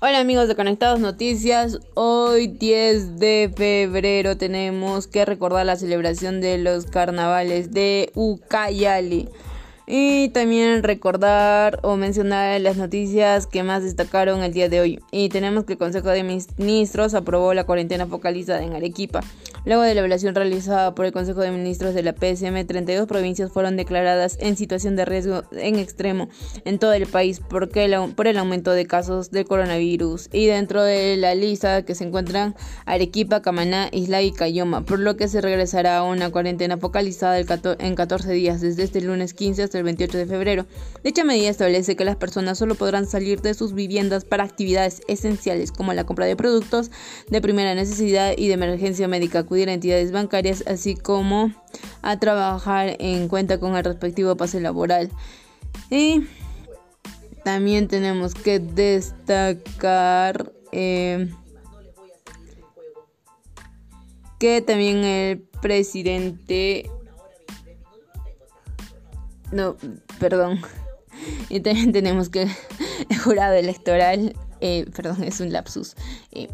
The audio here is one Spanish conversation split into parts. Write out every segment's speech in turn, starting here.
Hola amigos de Conectados Noticias, hoy 10 de febrero tenemos que recordar la celebración de los carnavales de Ucayali. Y también recordar o mencionar las noticias que más destacaron el día de hoy. Y tenemos que el Consejo de Ministros aprobó la cuarentena focalizada en Arequipa. Luego de la evaluación realizada por el Consejo de Ministros de la PSM, 32 provincias fueron declaradas en situación de riesgo en extremo en todo el país porque el, por el aumento de casos de coronavirus. Y dentro de la lista que se encuentran Arequipa, Camaná, Isla y Cayoma, por lo que se regresará a una cuarentena focalizada en 14 días desde este lunes 15 hasta el 28 de febrero. Dicha medida establece que las personas solo podrán salir de sus viviendas para actividades esenciales como la compra de productos de primera necesidad y de emergencia médica, acudir a entidades bancarias, así como a trabajar en cuenta con el respectivo pase laboral. Y también tenemos que destacar eh, que también el presidente no, perdón. Y también tenemos que el jurado electoral, eh, perdón, es un lapsus. Eh,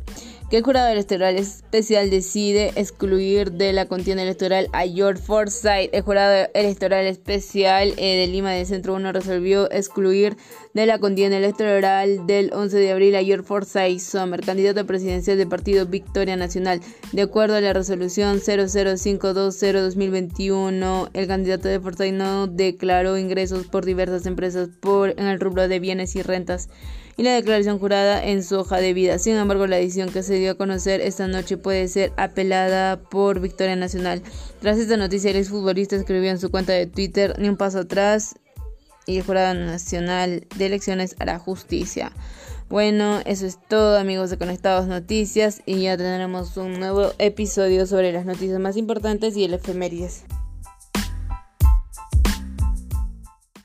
que el jurado electoral especial decide excluir de la contienda electoral a George Forsyth. El jurado electoral especial eh, de Lima del Centro 1 resolvió excluir de la contienda electoral del 11 de abril a George Forsyth Sommer, candidato presidencial del partido Victoria Nacional. De acuerdo a la resolución 00520-2021, el candidato de Forsyth no declaró ingresos por diversas empresas por, en el rubro de bienes y rentas y la declaración jurada en su hoja de vida. Sin embargo, la edición que se dio a conocer esta noche puede ser apelada por Victoria Nacional. Tras esta noticia, el exfutbolista escribió en su cuenta de Twitter, ni un paso atrás y el Jurado Nacional de Elecciones hará justicia. Bueno, eso es todo amigos de Conectados Noticias y ya tendremos un nuevo episodio sobre las noticias más importantes y el efemérides.